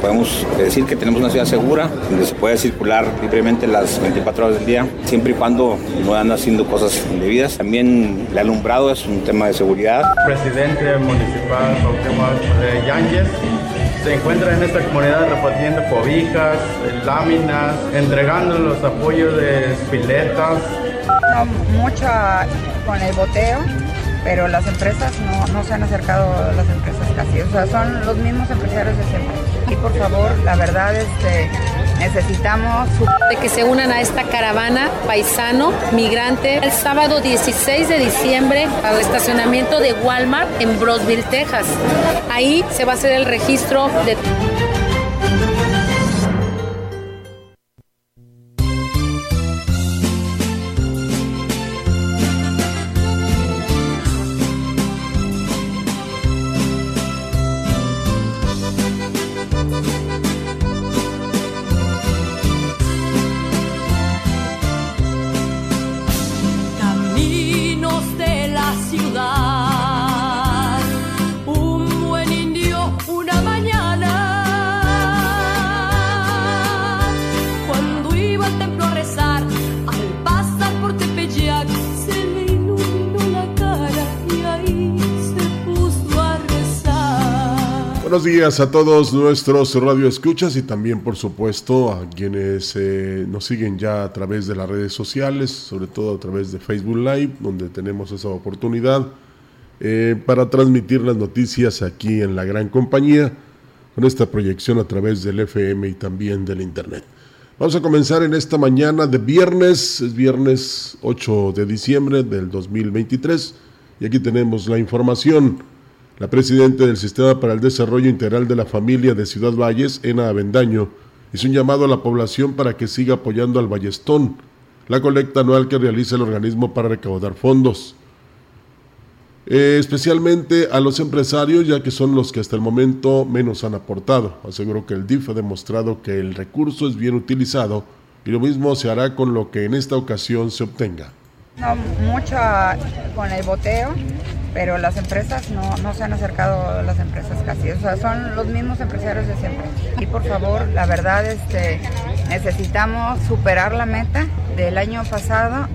Podemos decir que tenemos una ciudad segura, donde se puede circular libremente las 24 horas del día, siempre y cuando no andan haciendo cosas indebidas. También el alumbrado es un tema de seguridad. Presidente municipal de Yáñez se encuentra en esta comunidad repartiendo cobijas, láminas, entregando los apoyos de piletas. No mucho con el boteo pero las empresas no, no se han acercado a las empresas casi, o sea, son los mismos empresarios de siempre. Y por favor, la verdad, este, necesitamos... De que se unan a esta caravana paisano, migrante, el sábado 16 de diciembre al estacionamiento de Walmart en Brosville, Texas. Ahí se va a hacer el registro de... Buenos días a todos nuestros radioescuchas y también, por supuesto, a quienes eh, nos siguen ya a través de las redes sociales, sobre todo a través de Facebook Live, donde tenemos esa oportunidad eh, para transmitir las noticias aquí en la gran compañía, con esta proyección a través del FM y también del Internet. Vamos a comenzar en esta mañana de viernes, es viernes 8 de diciembre del 2023, y aquí tenemos la información. La presidenta del Sistema para el Desarrollo Integral de la Familia de Ciudad Valles, Ena Avendaño, hizo un llamado a la población para que siga apoyando al Ballestón, la colecta anual que realiza el organismo para recaudar fondos. Eh, especialmente a los empresarios, ya que son los que hasta el momento menos han aportado. Aseguro que el DIF ha demostrado que el recurso es bien utilizado y lo mismo se hará con lo que en esta ocasión se obtenga. No mucho con el boteo, pero las empresas no, no se han acercado las empresas casi, o sea, son los mismos empresarios de siempre. Y por favor, la verdad, este, necesitamos superar la meta del año pasado,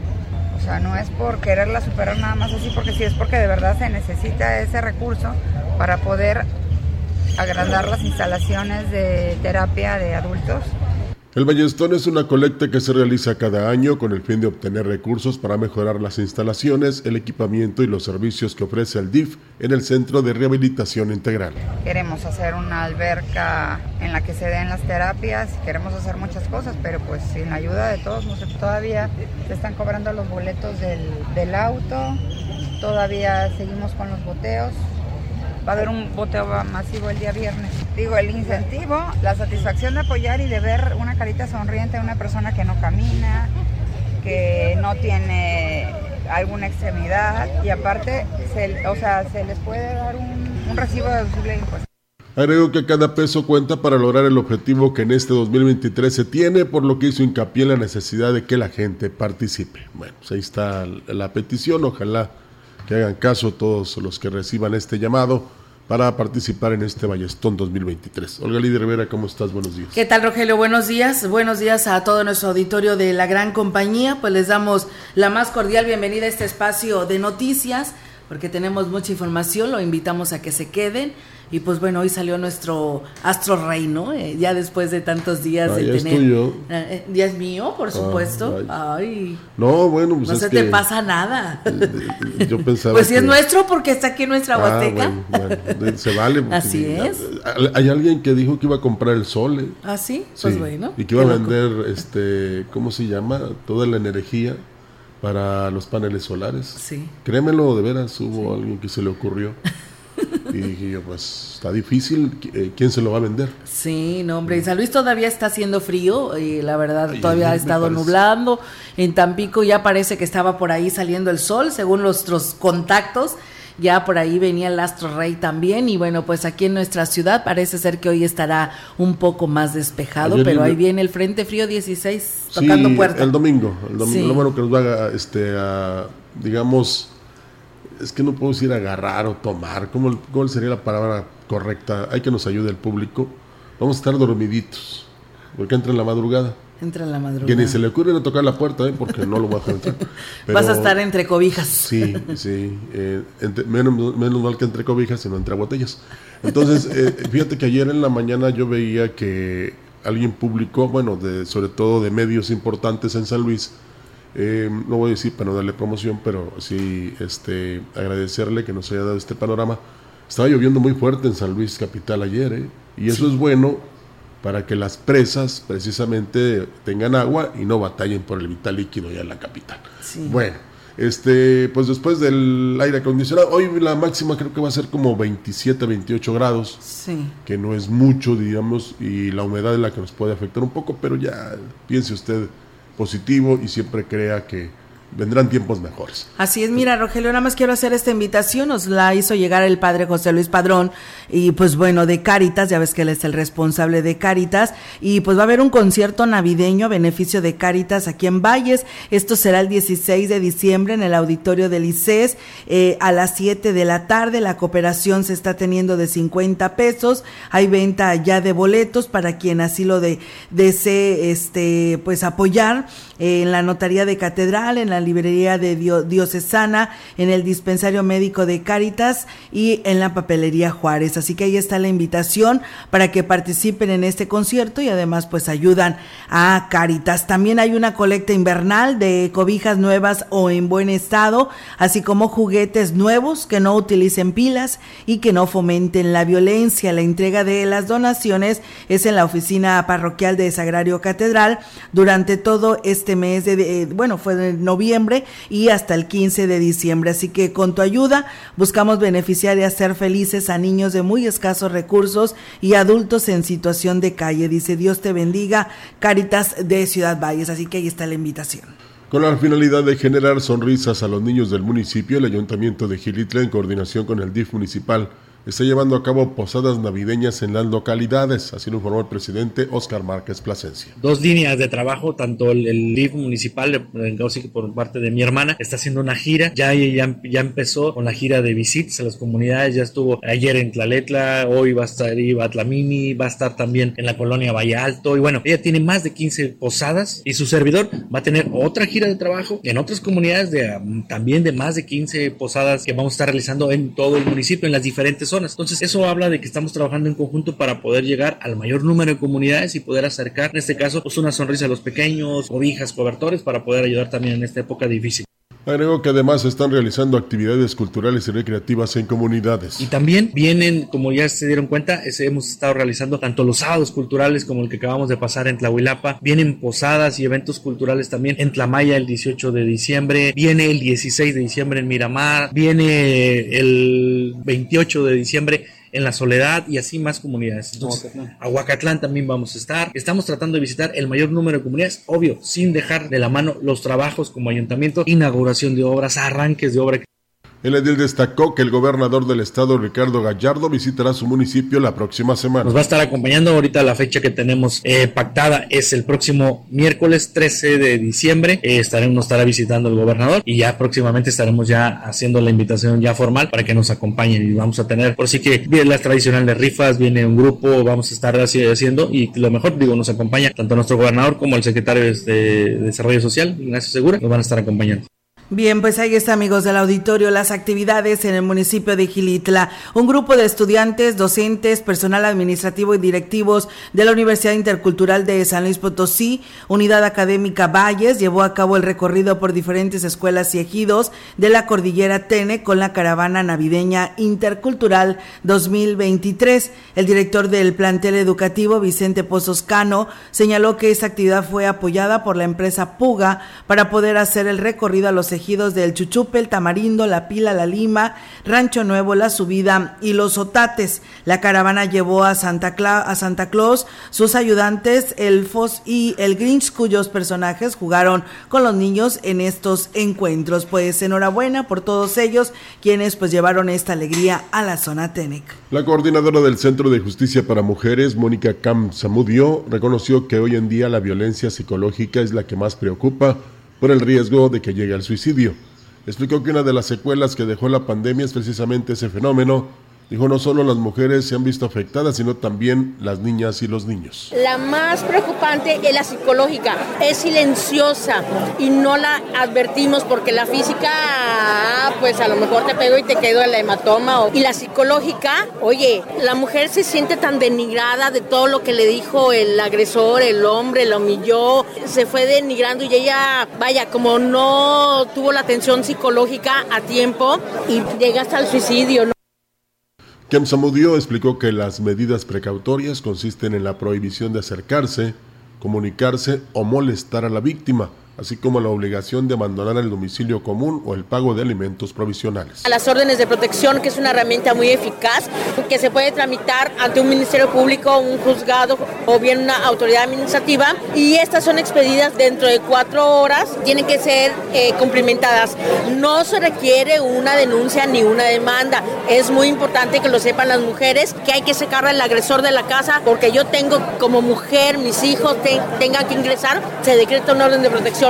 o sea, no es por quererla superar nada más así, porque sí es porque de verdad se necesita ese recurso para poder agrandar las instalaciones de terapia de adultos el Ballestón es una colecta que se realiza cada año con el fin de obtener recursos para mejorar las instalaciones, el equipamiento y los servicios que ofrece el DIF en el Centro de Rehabilitación Integral. Queremos hacer una alberca en la que se den las terapias, queremos hacer muchas cosas, pero pues sin la ayuda de todos, no sé, todavía se están cobrando los boletos del, del auto, todavía seguimos con los boteos, va a haber un boteo masivo el día viernes. Digo, el incentivo, la satisfacción de apoyar y de ver una carita sonriente de una persona que no camina, que no tiene alguna extremidad y aparte, se, o sea, se les puede dar un, recibo deducible de impuestos. Agrego que cada peso cuenta para lograr el objetivo que en este 2023 se tiene, por lo que hizo hincapié en la necesidad de que la gente participe. Bueno, pues ahí está la petición, ojalá que hagan caso todos los que reciban este llamado para participar en este Ballestón 2023. Olga Lidia Rivera, ¿cómo estás? Buenos días. ¿Qué tal, Rogelio? Buenos días. Buenos días a todo nuestro auditorio de la gran compañía. Pues les damos la más cordial bienvenida a este espacio de noticias porque tenemos mucha información, lo invitamos a que se queden. Y pues bueno, hoy salió nuestro Astro Rey, ¿no? Eh, ya después de tantos días Ah, de es tener. tuyo. Eh, eh, ya es mío, por supuesto. ay. Ay. No, bueno, pues no es se que te pasa nada. eh, yo pensaba Pues si es nuestro, porque está aquí en nuestra Ah, Huasteca. bueno, bueno, se vale. Así es. Hay alguien que dijo que iba a comprar el sol. ¿eh? Ah, sí, pues Sí, bueno. Y que iba a vender, este, ¿cómo se llama? Toda la energía para los paneles solares. Sí. Créemelo, de veras, hubo alguien que se le ocurrió. y dije yo, pues está difícil, eh, ¿quién se lo va a vender? Sí, no, hombre, en San Luis todavía está haciendo frío y la verdad Ay, todavía ha estado parece. nublando. En Tampico ya parece que estaba por ahí saliendo el sol, según nuestros contactos. Ya por ahí venía el astro rey también y bueno, pues aquí en nuestra ciudad parece ser que hoy estará un poco más despejado, Ayer pero ahí viene el Frente Frío 16 Sí, tocando puerta. el domingo, el domingo. Sí. Lo bueno que nos va a, este, a, digamos, es que no puedo decir agarrar o tomar, ¿cómo, ¿cuál sería la palabra correcta? Hay que nos ayude el público. Vamos a estar dormiditos, porque entra en la madrugada. Entra en la madrugada. Que ni se le ocurre a tocar la puerta, ¿eh? porque no lo voy a dejar entrar. Vas a estar entre cobijas. Sí, sí. eh, entre- menos, menos mal que entre cobijas, sino entre botellas. Entonces, eh, fíjate que ayer en la mañana yo veía que alguien publicó, bueno, de, sobre todo de medios importantes en San Luis, eh, no voy a decir para no darle promoción, pero sí este, agradecerle que nos haya dado este panorama. Estaba lloviendo muy fuerte en San Luis Capital ayer, ¿eh? y eso es bueno para que las presas precisamente tengan agua y no batallen por el vital líquido ya en la capital. Sí. Bueno, este, pues después del aire acondicionado, hoy la máxima creo que va a ser como 27, 28 grados, Sí. que no es mucho, digamos, y la humedad es la que nos puede afectar un poco, pero ya piense usted positivo y siempre crea que vendrán tiempos mejores. Así es, mira, Rogelio, nada más quiero hacer esta invitación, nos la hizo llegar el padre José Luis Padrón, y pues bueno, de Cáritas, ya ves que él es el responsable de Cáritas, y pues va a haber un concierto navideño a beneficio de Cáritas aquí en Valles, esto será el 16 de diciembre en el auditorio del ICES, eh, a las 7 de la tarde, la cooperación se está teniendo de 50 pesos, hay venta ya de boletos para quien así lo de, desee, este, pues apoyar, eh, en la notaría de catedral, en la librería de Dio- en el dispensario médico de Cáritas y en la papelería Juárez. Así que ahí está la invitación para que participen en este concierto y además pues ayudan a Cáritas. También hay una colecta invernal de cobijas nuevas o en buen estado, así como juguetes nuevos que no utilicen pilas y que no fomenten la violencia. La entrega de las donaciones es en la oficina parroquial de Sagrario Catedral durante todo este mes de, de- bueno, fue de noviembre y hasta el 15 de diciembre. Así que con tu ayuda buscamos beneficiar y hacer felices a niños de muy escasos recursos y adultos en situación de calle. Dice Dios te bendiga, Caritas de Ciudad Valles. Así que ahí está la invitación. Con la finalidad de generar sonrisas a los niños del municipio, el Ayuntamiento de Gilitla, en coordinación con el DIF municipal, está llevando a cabo posadas navideñas en las localidades, así lo informó el presidente Óscar Márquez Plasencia. dos líneas de trabajo, tanto el, el DIF municipal, que por parte de mi hermana, está haciendo una gira, ya, ya, ya empezó con la gira de visitas a las comunidades, ya estuvo ayer en Tlaletla, hoy va a estar en Batlamini, va a estar también en la colonia Valle Alto, y bueno, ella tiene más de 15 posadas y su servidor va a tener otra gira de trabajo en otras comunidades de um, también de más de 15 posadas que vamos a estar realizando en todo el municipio, en las diferentes zonas. Entonces, eso habla de que estamos trabajando en conjunto para poder llegar al mayor número de comunidades y poder acercar, en este caso, pues una sonrisa a los pequeños, cobijas, cobertores, para poder ayudar también en esta época difícil. Agregó que además están realizando actividades culturales y recreativas en comunidades. Y también vienen, como ya se dieron cuenta, hemos estado realizando tanto los sábados culturales como el que acabamos de pasar en Tlahuilapa, vienen posadas y eventos culturales también en Tlamaya el 18 de diciembre, viene el 16 de diciembre en Miramar, viene el 28 de diciembre en La Soledad y así más comunidades. Entonces, a Huacatlán también vamos a estar. Estamos tratando de visitar el mayor número de comunidades, obvio, sin dejar de la mano los trabajos como ayuntamiento, inauguración de obras, arranques de obra El edil destacó que el gobernador del estado, Ricardo Gallardo, visitará su municipio la próxima semana. Nos va a estar acompañando ahorita la fecha que tenemos eh, pactada es el próximo miércoles 13 de diciembre. Eh, estaremos, nos estará visitando el gobernador y ya próximamente estaremos ya haciendo la invitación ya formal para que nos acompañen y vamos a tener, por sí que viene las tradicionales rifas, viene un grupo, vamos a estar así haciendo y lo mejor, digo, nos acompaña tanto nuestro gobernador como el secretario de Desarrollo Social, Ignacio Segura, nos van a estar acompañando. Bien, pues ahí está, amigos del auditorio, las actividades en el municipio de Gilitla. Un grupo de estudiantes, docentes, personal administrativo y directivos de la Universidad Intercultural de San Luis Potosí, Unidad Académica Valles, llevó a cabo el recorrido por diferentes escuelas y ejidos de la cordillera Tene con la caravana navideña intercultural 2023. El director del plantel educativo, Vicente Pozos Cano, señaló que esta actividad fue apoyada por la empresa Puga para poder hacer el recorrido a los ejidos del Chuchupe, el Tamarindo, La Pila, La Lima, Rancho Nuevo, La Subida y Los Otates. La caravana llevó a Santa, a Santa Claus, sus ayudantes, Elfos y el Grinch, cuyos personajes jugaron con los niños en estos encuentros. Pues enhorabuena por todos ellos, quienes pues llevaron esta alegría a la zona Tenec. La coordinadora del Centro de Justicia para Mujeres, Mónica Cam Samudio, reconoció que hoy en día la violencia psicológica es la que más preocupa por el riesgo de que llegue al suicidio. Explicó que una de las secuelas que dejó la pandemia es precisamente ese fenómeno Dijo, no solo las mujeres se han visto afectadas, sino también las niñas y los niños. La más preocupante es la psicológica. Es silenciosa y no la advertimos porque la física, pues a lo mejor te pego y te quedo el hematoma. Y la psicológica, oye, la mujer se siente tan denigrada de todo lo que le dijo el agresor, el hombre, la humilló, se fue denigrando y ella, vaya, como no tuvo la atención psicológica a tiempo y llega hasta el suicidio. Kem Samudio explicó que las medidas precautorias consisten en la prohibición de acercarse, comunicarse o molestar a la víctima así como la obligación de abandonar el domicilio común o el pago de alimentos provisionales. A las órdenes de protección, que es una herramienta muy eficaz, que se puede tramitar ante un ministerio público, un juzgado o bien una autoridad administrativa, y estas son expedidas dentro de cuatro horas, tienen que ser eh, cumplimentadas. No se requiere una denuncia ni una demanda. Es muy importante que lo sepan las mujeres, que hay que sacar al agresor de la casa, porque yo tengo como mujer, mis hijos tengan que ingresar, se decreta una orden de protección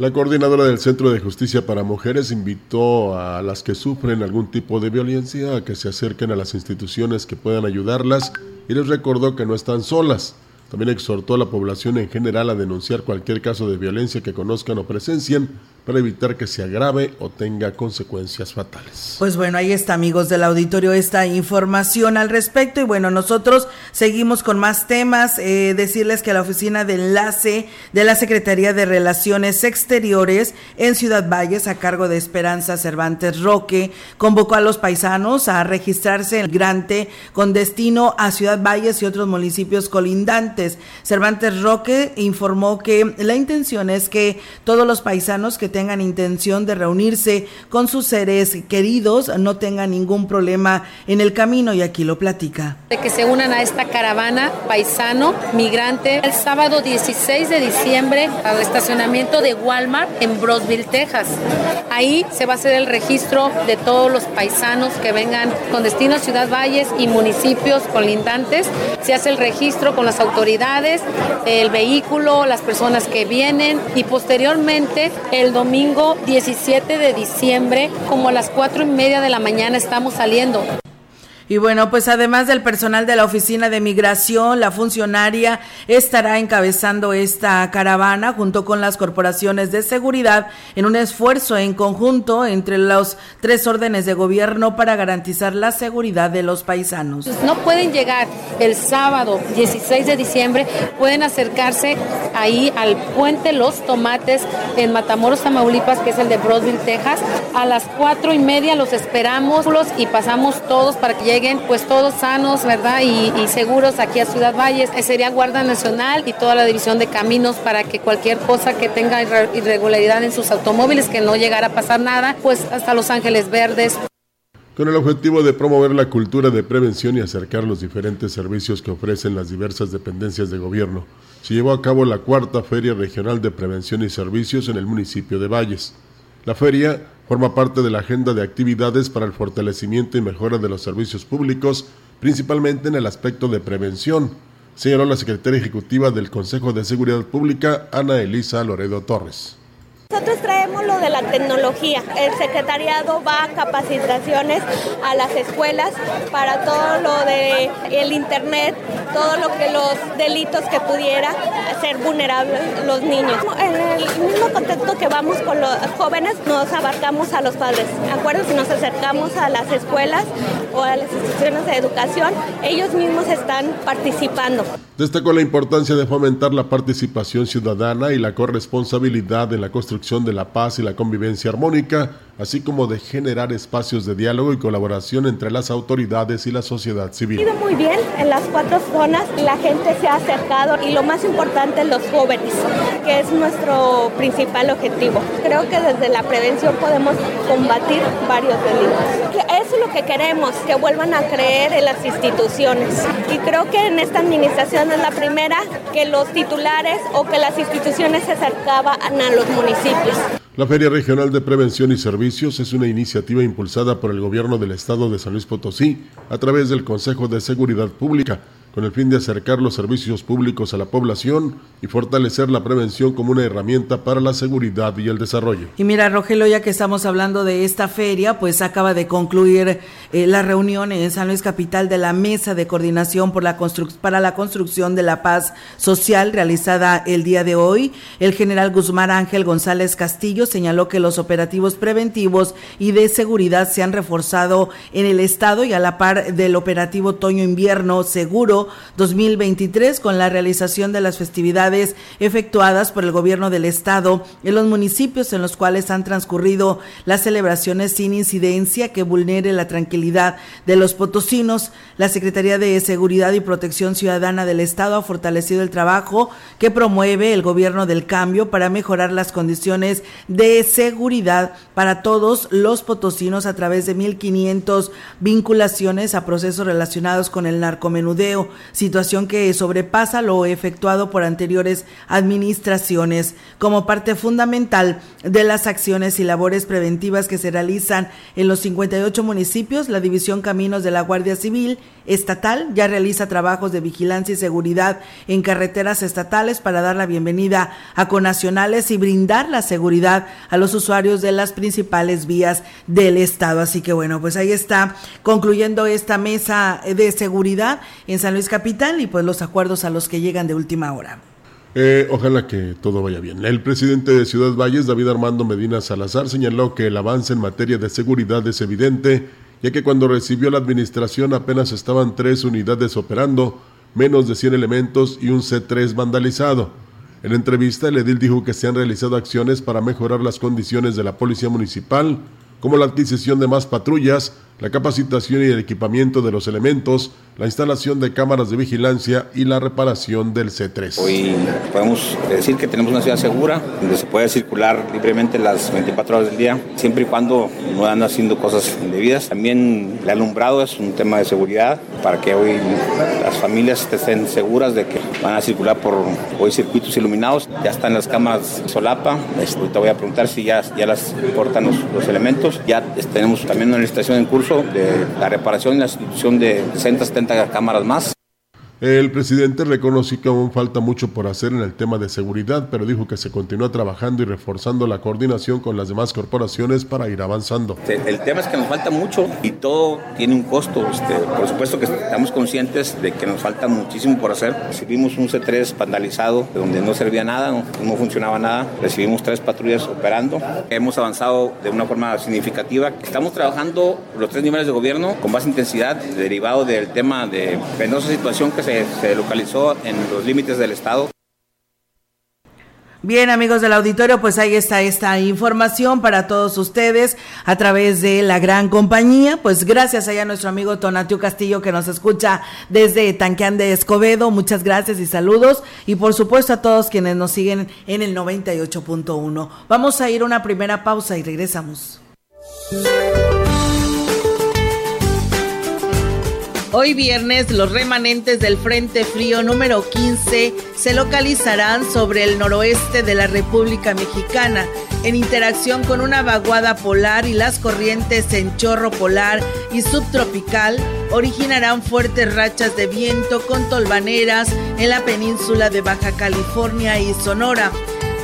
la coordinadora del Centro de Justicia para Mujeres invitó a las que sufren algún tipo de violencia a que se acerquen a las instituciones que puedan ayudarlas y les recordó que no están solas. También exhortó a la población en general a denunciar cualquier caso de violencia que conozcan o presencien para evitar que se agrave o tenga consecuencias fatales. Pues bueno, ahí está amigos del auditorio esta información al respecto y bueno, nosotros seguimos con más temas, eh, decirles que la oficina de enlace de la Secretaría de Relaciones Exteriores en Ciudad Valles a cargo de Esperanza Cervantes Roque convocó a los paisanos a registrarse en el grante con destino a Ciudad Valles y otros municipios colindantes. Cervantes Roque informó que la intención es que todos los paisanos que tengan intención de reunirse con sus seres queridos no tengan ningún problema en el camino y aquí lo platica. De que se unan a esta caravana paisano migrante el sábado 16 de diciembre al estacionamiento de Walmart en Brosville, Texas. Ahí se va a hacer el registro de todos los paisanos que vengan con destino a Ciudad Valles y municipios colindantes. Se hace el registro con las autoridades, el vehículo, las personas que vienen y posteriormente el domingo 17 de diciembre, como a las cuatro y media de la mañana estamos saliendo. Y bueno, pues además del personal de la Oficina de Migración, la funcionaria estará encabezando esta caravana junto con las corporaciones de seguridad en un esfuerzo en conjunto entre los tres órdenes de gobierno para garantizar la seguridad de los paisanos. No pueden llegar el sábado 16 de diciembre, pueden acercarse ahí al puente Los Tomates en Matamoros, Tamaulipas, que es el de Brosville, Texas. A las cuatro y media los esperamos y pasamos todos para que lleguen pues todos sanos, ¿verdad? Y, seguros aquí a Ciudad Valles. Eh, sería Guardia Nacional y toda la División de Caminos para que cualquier cosa que tenga irregularidad en sus automóviles, que no llegara a pasar nada, pues hasta Los Ángeles Verdes. Con el objetivo de promover la cultura de prevención y acercar los diferentes servicios que ofrecen las diversas dependencias de gobierno, se llevó a cabo la cuarta Feria Regional de Prevención y Servicios en el municipio de Valles. La feria forma parte de la agenda de actividades para el fortalecimiento y mejora de los servicios públicos, principalmente en el aspecto de prevención, señaló la secretaria ejecutiva del Consejo de Seguridad Pública, Ana Elisa Loredo Torres. Nosotros traemos lo de la tecnología. El secretariado va a capacitaciones a las escuelas para todo lo de el internet, todo lo que los delitos que pudiera ser vulnerables los niños. En el mismo contexto que vamos con los jóvenes, nos abarcamos a los padres. Acuérdense, nos acercamos a las escuelas o a las instituciones de educación, ellos mismos están participando. Destacó la importancia de fomentar la participación ciudadana y la corresponsabilidad en la construcción de la paz y la convivencia armónica, así como de generar espacios de diálogo y colaboración entre las autoridades y la sociedad civil. ido muy bien en las cuatro zonas, la gente se ha acercado y lo más importante, los jóvenes, que es nuestro principal objetivo. Creo que desde la prevención podemos combatir varios delitos. Eso es lo que queremos, que vuelvan a creer en las instituciones. Y creo que en esta administración es la primera que los titulares o que las instituciones se acercaban a los municipios. La Feria Regional de Prevención y Servicios es una iniciativa impulsada por el Gobierno del Estado de San Luis Potosí a través del Consejo de Seguridad Pública con el fin de acercar los servicios públicos a la población y fortalecer la prevención como una herramienta para la seguridad y el desarrollo. Y mira, Rogelio, ya que estamos hablando de esta feria, pues acaba de concluir eh, la reunión en San Luis Capital de la Mesa de Coordinación por la para la Construcción de la Paz Social realizada el día de hoy. El general Guzmán Ángel González Castillo señaló que los operativos preventivos y de seguridad se han reforzado en el Estado y a la par del operativo Otoño-Invierno Seguro 2023 con la realización de las festividades efectuadas por el gobierno del estado en los municipios en los cuales han transcurrido las celebraciones sin incidencia que vulnere la tranquilidad de los potosinos. La Secretaría de Seguridad y Protección Ciudadana del estado ha fortalecido el trabajo que promueve el gobierno del cambio para mejorar las condiciones de seguridad para todos los potosinos a través de 1.500 vinculaciones a procesos relacionados con el narcomenudeo situación que sobrepasa lo efectuado por anteriores administraciones. Como parte fundamental de las acciones y labores preventivas que se realizan en los 58 municipios, la División Caminos de la Guardia Civil Estatal ya realiza trabajos de vigilancia y seguridad en carreteras estatales para dar la bienvenida a conacionales y brindar la seguridad a los usuarios de las principales vías del Estado. Así que bueno, pues ahí está concluyendo esta mesa de seguridad en San Luis Capital y pues los acuerdos a los que llegan de última hora. Eh, ojalá que todo vaya bien. El presidente de Ciudad Valles, David Armando Medina Salazar, señaló que el avance en materia de seguridad es evidente, ya que cuando recibió la administración apenas estaban tres unidades operando, menos de 100 elementos y un C3 vandalizado. En entrevista, el edil dijo que se han realizado acciones para mejorar las condiciones de la policía municipal, como la adquisición de más patrullas, la capacitación y el equipamiento de los elementos, la instalación de cámaras de vigilancia y la reparación del C3. Hoy podemos decir que tenemos una ciudad segura, donde se puede circular libremente las 24 horas del día, siempre y cuando no andan haciendo cosas indebidas. También el alumbrado es un tema de seguridad, para que hoy las familias estén seguras de que van a circular por hoy circuitos iluminados. Ya están las cámaras solapa, este, te voy a preguntar si ya, ya las portan los, los elementos. Ya tenemos también una licitación en curso de la reparación y la institución de 60, 70 cámaras más. El presidente reconoció que aún falta mucho por hacer en el tema de seguridad, pero dijo que se continúa trabajando y reforzando la coordinación con las demás corporaciones para ir avanzando. El tema es que nos falta mucho y todo tiene un costo. Este, por supuesto que estamos conscientes de que nos falta muchísimo por hacer. Recibimos un C3 vandalizado donde no servía nada, no, funcionaba nada. Recibimos tres patrullas operando. Hemos avanzado de una forma significativa. Estamos trabajando los tres niveles de gobierno con más intensidad derivado del tema de penosa situación que se se, localizó en los límites del estado. Bien, amigos del auditorio, pues ahí está esta información para todos ustedes a través de la gran compañía. Pues gracias allá a nuestro amigo Tonatiu Castillo que nos escucha desde Tanqueán de Escobedo. Muchas gracias y saludos. Y por supuesto a todos quienes nos siguen en el 98.1. Vamos a ir a una primera pausa y regresamos. Hoy viernes los remanentes del Frente Frío número 15 se localizarán sobre el noroeste de la República Mexicana en interacción con una vaguada polar y las corrientes en chorro polar y subtropical originarán fuertes rachas de viento con tolvaneras en la península de Baja California y Sonora.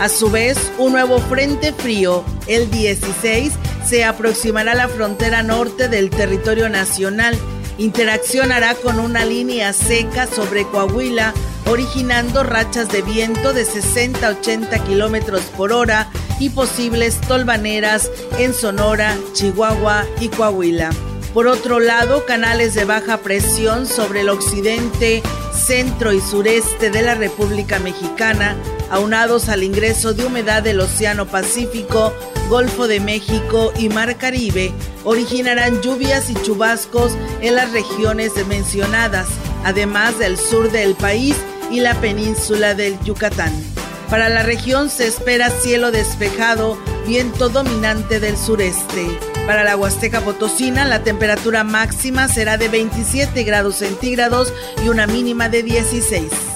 A su vez, un nuevo frente frío, el 16, se aproximará a la frontera norte del territorio nacional interaccionará con una línea seca sobre Coahuila, originando rachas de viento de 60 a 80 kilómetros por hora y posibles tolvaneras en Sonora, Chihuahua y Coahuila. Por otro lado, canales de baja presión sobre el occidente, centro y sureste de la República Mexicana, aunados al ingreso de humedad del Océano Pacífico, Golfo de México y Mar Caribe, originarán lluvias y chubascos en las regiones mencionadas, además del sur del país y la península del Yucatán. Para la región se espera cielo despejado, viento dominante del sureste. Para la Huasteca Potosina, la temperatura máxima será de 27 grados centígrados y una mínima de 16.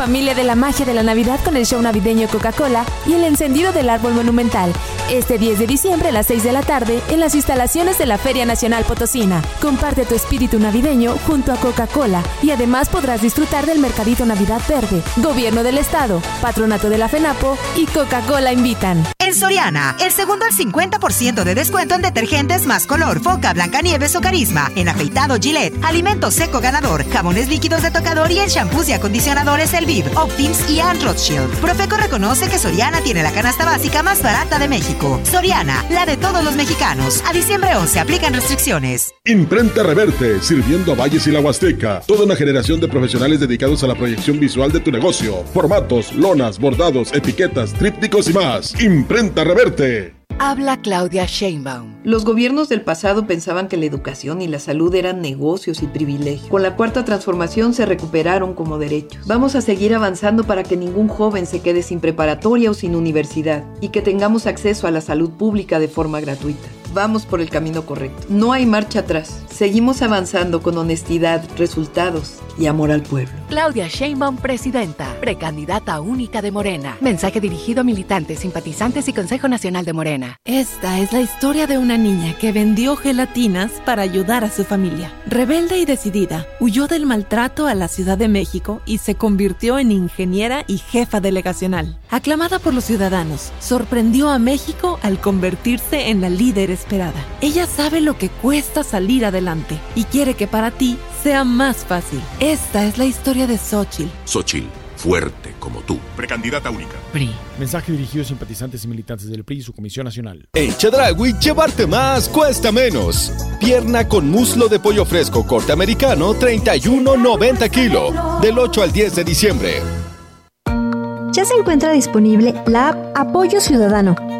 familia de la magia de la Navidad con el show navideño Coca-Cola y el encendido del árbol monumental. Este 10 de diciembre a las 6 de la tarde en las instalaciones de la Feria Nacional Potosina. Comparte tu espíritu navideño junto a Coca-Cola y además podrás disfrutar del Mercadito Navidad Verde, Gobierno del Estado, Patronato de la FENAPO y Coca-Cola invitan. Soriana, el segundo al 50% de descuento en detergentes más color, foca, Blancanieves o carisma, en afeitado Gillette, alimento seco ganador, jabones líquidos de tocador y en shampoos y acondicionadores Elviv, Optims y Ann Rothschild. Profeco reconoce que Soriana tiene la canasta básica más barata de México. Soriana, la de todos los mexicanos. A diciembre 11 aplican restricciones. Imprenta Reverte, sirviendo a Valles y la Huasteca. Toda una generación de profesionales dedicados a la proyección visual de tu negocio. Formatos, lonas, bordados, etiquetas, trípticos y más. Imprenta Reverte. Habla Claudia Sheinbaum. Los gobiernos del pasado pensaban que la educación y la salud eran negocios y privilegios. Con la cuarta transformación se recuperaron como derechos. Vamos a seguir avanzando para que ningún joven se quede sin preparatoria o sin universidad y que tengamos acceso a la salud pública de forma gratuita. Vamos por el camino correcto. No hay marcha atrás. Seguimos avanzando con honestidad, resultados y amor al pueblo. Claudia Sheinbaum, presidenta, precandidata única de Morena. Mensaje dirigido a militantes, simpatizantes y Consejo Nacional de Morena. Esta es la historia de una niña que vendió gelatinas para ayudar a su familia. Rebelde y decidida, huyó del maltrato a la Ciudad de México y se convirtió en ingeniera y jefa delegacional. Aclamada por los ciudadanos, sorprendió a México al convertirse en la líder Ella sabe lo que cuesta salir adelante y quiere que para ti sea más fácil. Esta es la historia de Xochitl. Xochitl, fuerte como tú. Precandidata única. PRI. Mensaje dirigido a simpatizantes y militantes del PRI y su Comisión Nacional. En Chedragui, llevarte más cuesta menos. Pierna con muslo de pollo fresco corte americano, 31.90 kilo. Del 8 al 10 de diciembre. Ya se encuentra disponible la app Apoyo Ciudadano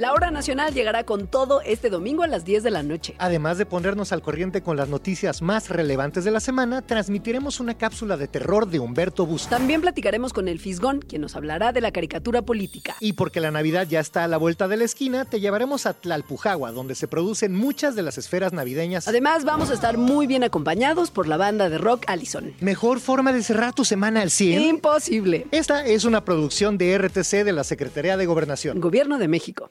La hora nacional llegará con todo este domingo a las 10 de la noche. Además de ponernos al corriente con las noticias más relevantes de la semana, transmitiremos una cápsula de terror de Humberto Busto. También platicaremos con el Fisgón, quien nos hablará de la caricatura política. Y porque la Navidad ya está a la vuelta de la esquina, te llevaremos a Tlalpujagua, donde se producen muchas de las esferas navideñas. Además, vamos a estar muy bien acompañados por la banda de rock Allison. Mejor forma de cerrar tu semana al 100. Imposible. Esta es una producción de RTC de la Secretaría de Gobernación. Gobierno de México.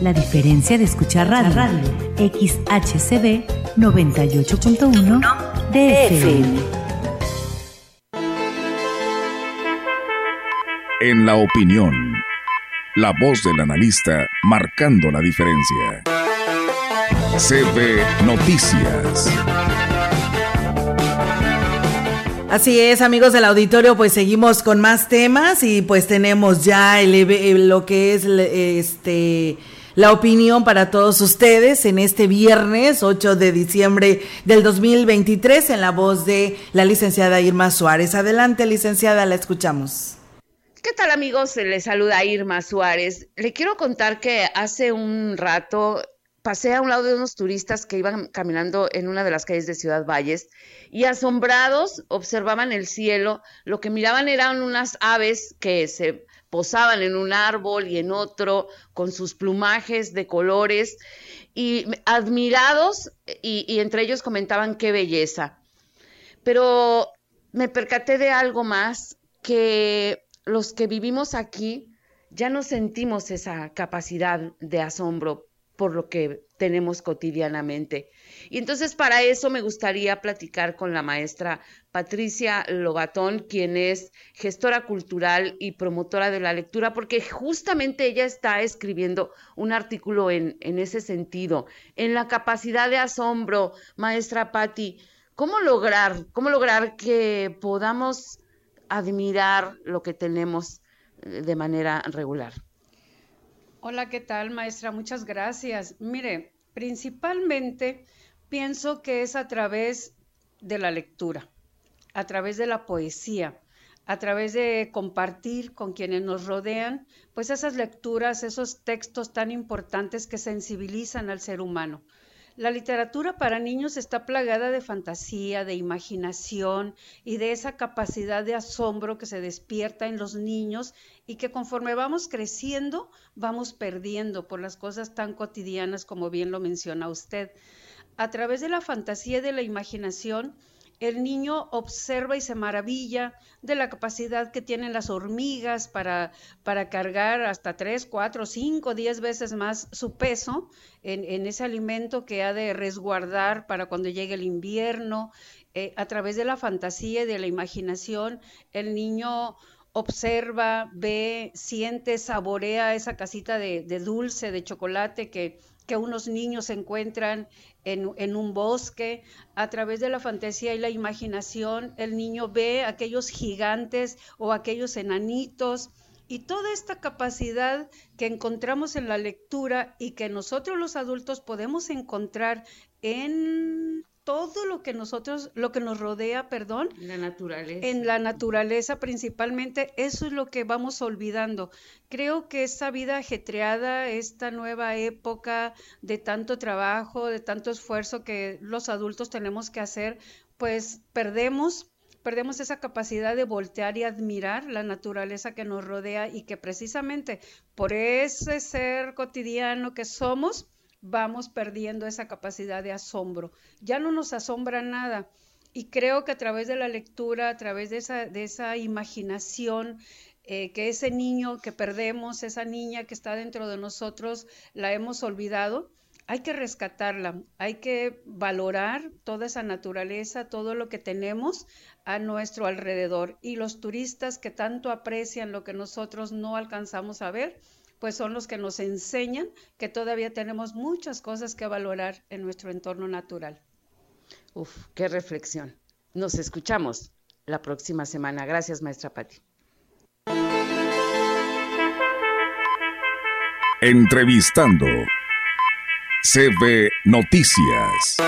La diferencia de escuchar radio, radio XHCB 98.1 DFM. En la opinión, la voz del analista marcando la diferencia. CB Noticias. Así es, amigos del auditorio, pues seguimos con más temas y pues tenemos ya el, lo que es este la opinión para todos ustedes en este viernes 8 de diciembre del 2023 en la voz de la licenciada Irma Suárez. Adelante, licenciada, la escuchamos. ¿Qué tal amigos? Les saluda Irma Suárez. Le quiero contar que hace un rato pasé a un lado de unos turistas que iban caminando en una de las calles de Ciudad Valles y asombrados observaban el cielo. Lo que miraban eran unas aves que se posaban en un árbol y en otro con sus plumajes de colores y admirados y, y entre ellos comentaban qué belleza. Pero me percaté de algo más, que los que vivimos aquí ya no sentimos esa capacidad de asombro por lo que tenemos cotidianamente. Y entonces para eso me gustaría platicar con la maestra Patricia Lobatón, quien es gestora cultural y promotora de la lectura, porque justamente ella está escribiendo un artículo en, en ese sentido, en la capacidad de asombro, maestra Patti, ¿cómo lograr, cómo lograr que podamos admirar lo que tenemos eh, de manera regular? Hola, ¿qué tal, maestra? Muchas gracias. Mire, principalmente pienso que es a través de la lectura, a través de la poesía, a través de compartir con quienes nos rodean, pues esas lecturas, esos textos tan importantes que sensibilizan al ser humano. La literatura para niños está plagada de fantasía, de imaginación y de esa capacidad de asombro que se despierta en los niños y que conforme vamos creciendo vamos perdiendo por las cosas tan cotidianas como bien lo menciona usted. A través de la fantasía y de la imaginación, el niño observa y se maravilla de la capacidad que tienen las hormigas para, para cargar hasta 3, 4, 5, 10 veces más su peso en, ese alimento que ha de resguardar para cuando llegue el invierno. Eh, a través de la fantasía y de la imaginación, el niño observa, ve, siente, saborea esa casita de dulce, de chocolate que, que unos niños encuentran en, un bosque, a través de la fantasía y la imaginación, el niño ve aquellos gigantes o aquellos enanitos. Y toda esta capacidad que encontramos en la lectura y que nosotros los adultos podemos encontrar en todo lo que nosotros, lo que nos rodea, perdón. La naturaleza. En la naturaleza principalmente, eso es lo que vamos olvidando. Creo que esta vida ajetreada, esta nueva época de tanto trabajo, de tanto esfuerzo que los adultos tenemos que hacer, pues perdemos perdemos esa capacidad de voltear y admirar la naturaleza que nos rodea y que precisamente por ese ser cotidiano que somos, vamos perdiendo esa capacidad de asombro. Ya no nos asombra nada. Y creo que a través de la lectura, a través de esa, de esa imaginación, eh, que ese niño que perdemos, esa niña que está dentro de nosotros, la hemos olvidado, hay que rescatarla, hay que valorar toda esa naturaleza, todo lo que tenemos a nuestro alrededor. Y los turistas que tanto aprecian lo que nosotros no alcanzamos a ver, pues son los que nos enseñan que todavía tenemos muchas cosas que valorar en nuestro entorno natural. Uf, qué reflexión. Nos escuchamos la próxima semana. Gracias, maestra Patti. Entrevistando CB Noticias.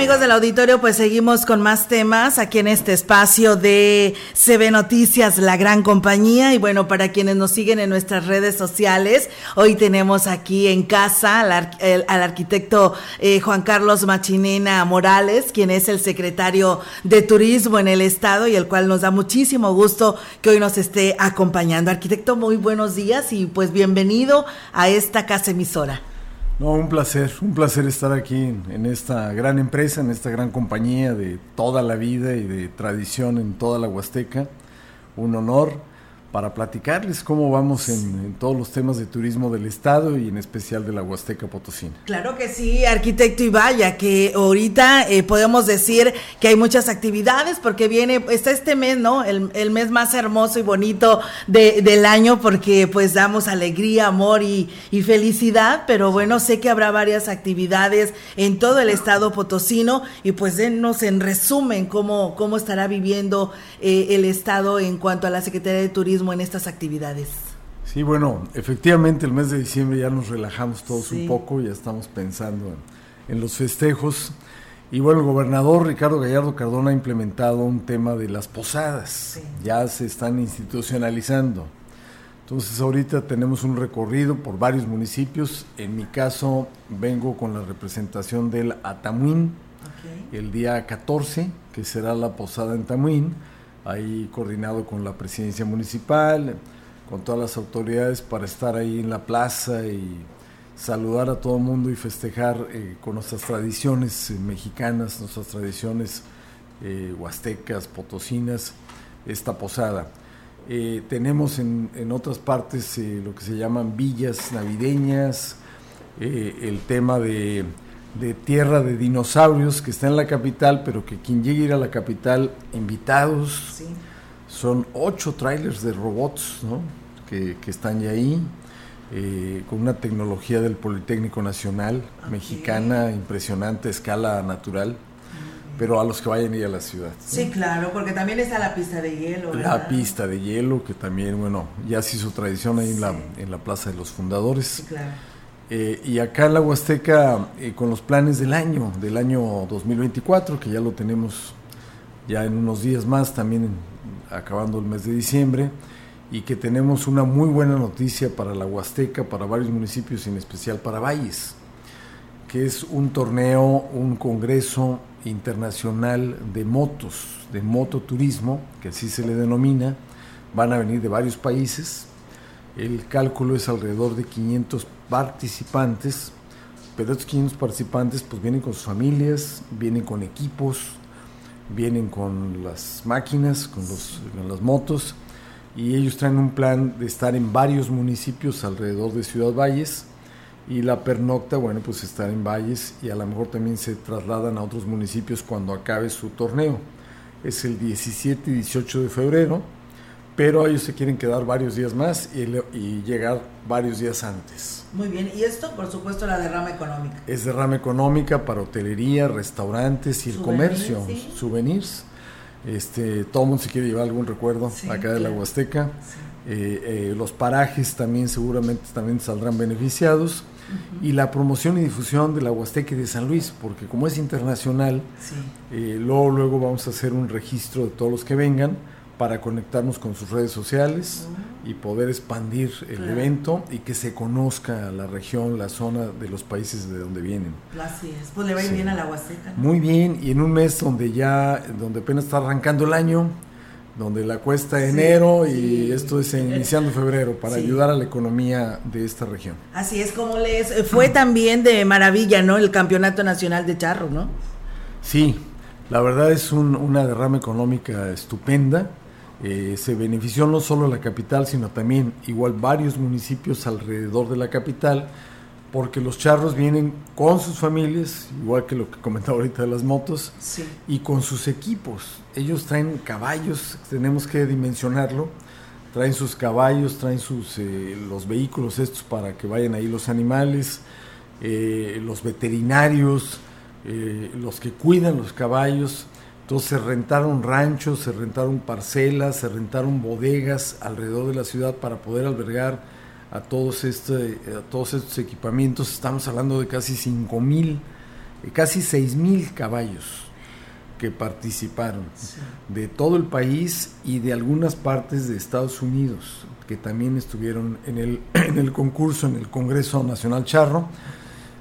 Amigos del auditorio, pues seguimos con más temas aquí en este espacio de CB Noticias, la gran compañía. Y bueno, para quienes nos siguen en nuestras redes sociales, hoy tenemos aquí en casa al, arquitecto eh, Juan Carlos Machinena Morales, quien es el secretario de Turismo en el Estado y el cual nos da muchísimo gusto que hoy nos esté acompañando. Arquitecto, muy buenos días y pues bienvenido a esta casa emisora. No, un placer, un placer estar aquí en, esta gran empresa, en esta gran compañía de toda la vida y de tradición en toda la Huasteca. Un honor para platicarles cómo vamos en, todos los temas de turismo del Estado y en especial de la Huasteca Potosina. Claro que sí, arquitecto, y vaya, que ahorita eh, podemos decir que hay muchas actividades porque viene, está este mes, ¿no? El, mes más hermoso y bonito del año porque pues damos alegría, amor y, felicidad, pero bueno, sé que habrá varias actividades en todo el Estado potosino y pues denos en resumen cómo, cómo estará viviendo eh, el Estado en cuanto a la Secretaría de Turismo en estas actividades? Sí, bueno, efectivamente el mes de diciembre ya nos relajamos todos un poco, ya estamos pensando en, los festejos. Y bueno, el gobernador Ricardo Gallardo Cardona ha implementado un tema de las posadas, ya se están institucionalizando. Entonces ahorita tenemos un recorrido por varios municipios. En mi caso vengo con la representación del Atamuín el día 14, que será la posada en Tamuín ahí coordinado con la presidencia municipal, con todas las autoridades para estar ahí en la plaza y saludar a todo el mundo y festejar eh, con nuestras tradiciones eh, mexicanas, nuestras tradiciones eh, huastecas, potosinas, esta posada. tenemos en, en, otras partes lo que se llaman villas navideñas, el tema de de Tierra de Dinosaurios, que está en la capital, pero que quien llegue a ir a la capital, invitados, son ocho trailers de robots que, están ya ahí, eh, con una tecnología del Politécnico Nacional mexicana, impresionante, escala natural. Pero a los que vayan a ir a la ciudad. Sí, claro, porque también está la pista de hielo. La pista de hielo, que también, bueno, ya se hizo tradición ahí en, la, en la Plaza de los Fundadores. Sí, claro. Eh, y acá en la Huasteca, eh, con los planes del año, del año 2024, que ya lo tenemos ya en unos días más, también acabando el mes de diciembre, y que tenemos una muy buena noticia para la Huasteca, para varios municipios, en especial para Valles, que es un torneo, un congreso internacional de motos, de mototurismo, que así se le denomina. Van a venir de varios países. El cálculo es alrededor de 500 participantes, pero estos 500 participantes pues vienen con sus familias, vienen con equipos, vienen con las máquinas, con, los, con las motos, y ellos traen un plan de estar en varios municipios alrededor de Ciudad Valles, y la pernocta, bueno, pues estar en Valles y a lo mejor también se trasladan a otros municipios cuando acabe su torneo. Es el 17 y 18 de febrero pero ellos se quieren quedar varios días más y, llegar varios días antes. Muy bien, y esto por supuesto la derrama económica. Es derrama económica para hotelería, restaurantes y el comercio, souvenirs. Este, todo el mundo se quiere llevar algún recuerdo acá de la Huasteca. Eh, eh, los parajes también seguramente también saldrán beneficiados. Y la promoción y difusión de la Huasteca y de San Luis, porque como es internacional, eh, luego, luego vamos a hacer un registro de todos los que vengan para conectarnos con sus redes sociales y poder expandir el evento y que se conozca la región, la zona de los países de donde vienen. Así es, pues le va ir bien a la Huasteca. Muy bien, y en un mes donde ya, donde apenas está arrancando el año, donde la cuesta enero y esto es iniciando febrero para ayudar a la economía de esta región. Así es como les fue también de maravilla, ¿no? El Campeonato Nacional de Charro, ¿no? Sí, la verdad es una derrama económica estupenda eh, se benefició no solo la capital, sino también igual varios municipios alrededor de la capital, porque los charros vienen con sus familias, igual que lo que comentaba ahorita de las motos, y con sus equipos. Ellos traen caballos, tenemos que dimensionarlo, traen sus caballos, traen sus eh, los vehículos estos para que vayan ahí los animales, eh, los veterinarios, los que cuidan los caballos, entonces se rentaron ranchos, se rentaron parcelas, se rentaron bodegas alrededor de la ciudad para poder albergar a todos, este, a todos estos equipamientos. Estamos hablando de casi 5 mil eh, casi 6 mil caballos que participaron de todo el país y de algunas partes de Estados Unidos que también estuvieron en el, en el concurso en el Congreso Nacional Charro.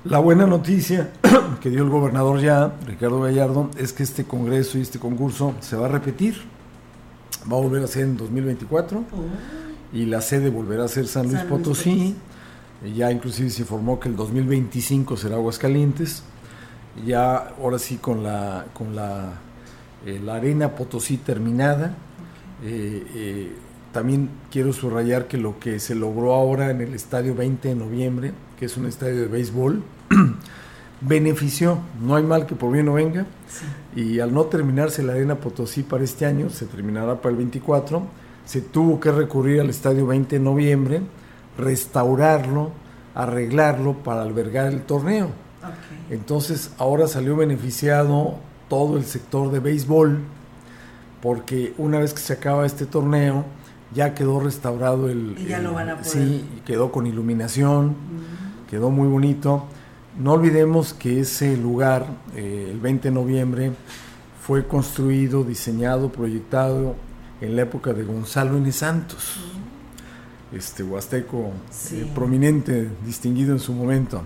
La buena noticia que dio el gobernador ya, Ricardo Gallardo, es que este congreso y este concurso se va a repetir. Va a volver a ser en 2024 y la sede volverá a ser San Luis, Potosí. Ya inclusive se informó que el 2025 será Aguascalientes. Ya ahora sí con la, con la, eh, la arena Potosí terminada. Eh, eh, también quiero subrayar que lo que se logró ahora en el estadio 20 de noviembre, que es un estadio de béisbol, benefició, no hay mal que por bien no venga, y al no terminarse la Arena Potosí para este año, se terminará para el 24, se tuvo que recurrir al estadio 20 de noviembre, restaurarlo, arreglarlo para albergar el torneo. Entonces ahora salió beneficiado todo el sector de béisbol, porque una vez que se acaba este torneo, ya quedó restaurado el... Y ya lo van a poder. Sí, quedó con iluminación, quedó muy bonito. No olvidemos que ese lugar, eh, el 20 de noviembre, fue construido, diseñado, proyectado en la época de Gonzalo N. Santos, este huasteco eh, prominente, distinguido en su momento.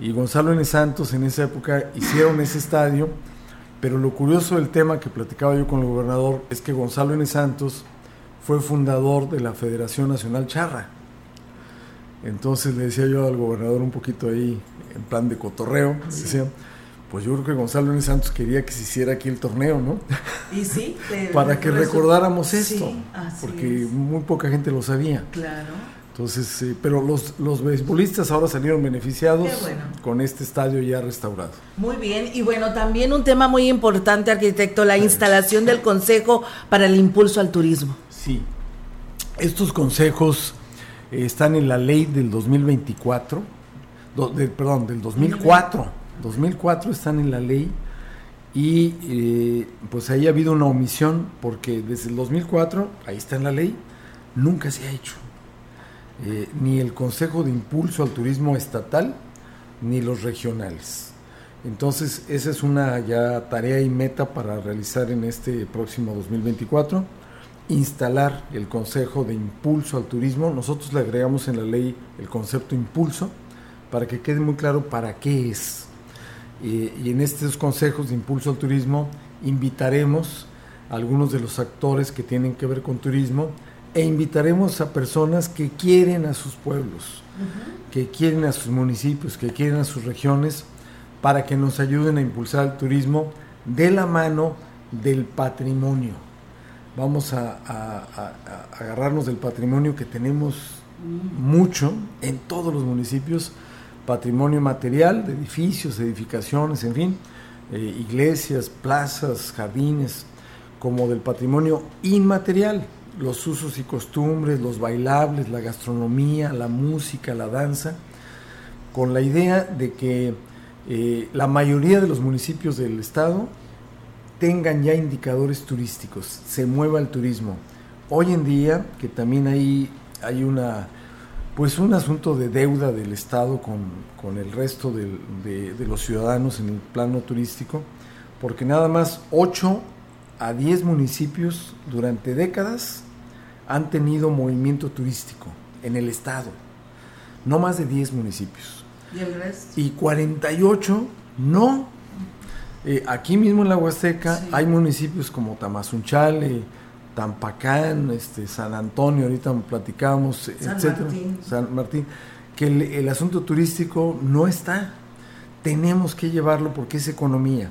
Y Gonzalo N. Santos en esa época hicieron ese estadio, pero lo curioso del tema que platicaba yo con el gobernador es que Gonzalo N. Santos fue fundador de la Federación Nacional Charra. Entonces le decía yo al gobernador un poquito ahí, en plan de cotorreo, decía, pues yo creo que Gonzalo N. Santos quería que se hiciera aquí el torneo, ¿no? Y sí, para que recordáramos esto, porque muy poca gente lo sabía. Claro. Entonces, pero los, los beisbolistas ahora salieron beneficiados con este estadio ya restaurado. Muy bien, y bueno, también un tema muy importante, arquitecto, la instalación del Consejo para el Impulso al Turismo. Sí, estos consejos eh, están en la ley del 2024, perdón, del 2004, 2004 están en la ley y eh, pues ahí ha habido una omisión porque desde el 2004, ahí está en la ley, nunca se ha hecho. Eh, ni el Consejo de Impulso al Turismo Estatal, ni los regionales. Entonces, esa es una ya tarea y meta para realizar en este próximo 2024 instalar el Consejo de Impulso al Turismo. Nosotros le agregamos en la ley el concepto impulso para que quede muy claro para qué es. y en estos consejos de impulso al turismo invitaremos a algunos de los actores que tienen que ver con turismo e invitaremos a personas que quieren a sus pueblos, que quieren a sus municipios, que quieren a sus regiones, para que nos ayuden a impulsar el turismo de la mano del patrimonio vamos a, agarrarnos del patrimonio que tenemos mucho en todos los municipios, patrimonio material de edificios, edificaciones, en fin, eh, iglesias, plazas, jardines, como del patrimonio inmaterial, los usos y costumbres, los bailables, la gastronomía, la música, la danza, con la idea de que eh, la mayoría de los municipios del estado tengan ya indicadores turísticos, se mueva el turismo. Hoy en día, que también hay, hay una, pues un asunto de deuda del Estado con, el resto de, los ciudadanos en el plano turístico, porque nada más 8 a 10 municipios durante décadas han tenido movimiento turístico en el Estado, no más de 10 municipios. ¿Y el resto? Y 48 no eh, aquí mismo en la Huasteca hay municipios como Tamazunchale, Tampacán, este, San Antonio, ahorita platicamos, etcétera, San Martín, que el, asunto turístico no está. Tenemos que llevarlo porque es economía.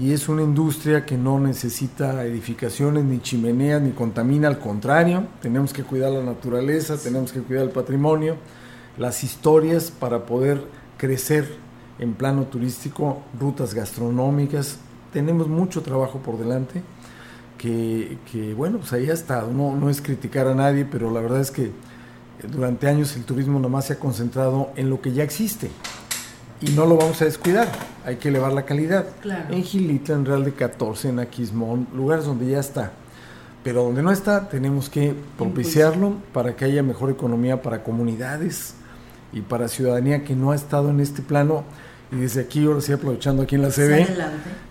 Y es una industria que no necesita edificaciones ni chimeneas ni contamina, al contrario, tenemos que cuidar la naturaleza, tenemos que cuidar el patrimonio, las historias para poder crecer en plano turístico, rutas gastronómicas. Tenemos mucho trabajo por delante que, bueno, pues ahí ha estado. No, no es criticar a nadie, pero la verdad es que durante años el turismo nomás se ha concentrado en lo que ya existe y no lo vamos a descuidar. Hay que elevar la calidad. En Gilita, en Real de 14, en Aquismón, lugares donde ya está. Pero donde no está, tenemos que propiciarlo para que haya mejor economía para comunidades y para ciudadanía que no ha estado en este plano Y desde aquí, ahora sí aprovechando aquí en la CB,